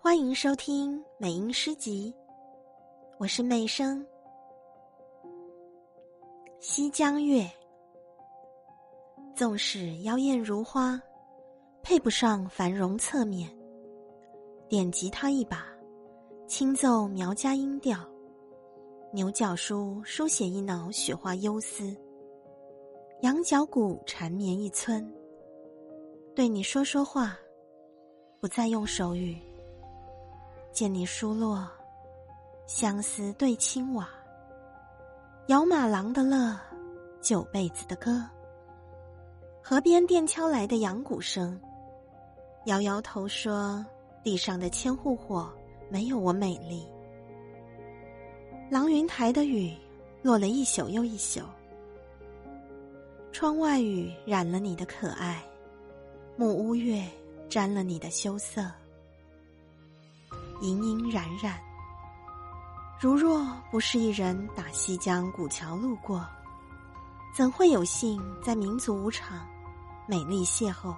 欢迎收听美音诗集，我是美声。西江月，纵使妖艳如花，配不上繁荣侧面。点吉他一把，轻奏苗家音调；牛角书书写一脑雪花幽思。羊角鼓缠绵一村，对你说说话，不再用手语。见你疏落，相思对青瓦。摇马郎的乐，九辈子的歌。河边电敲来的羊鼓声，摇摇头说：“地上的千户火没有我美丽。”郎云台的雨落了一宿又一宿，窗外雨染了你的可爱，木屋月沾了你的羞涩，隐隐冉冉。如若不是一人打西江古桥路过，怎会有幸在民族舞场美丽邂逅？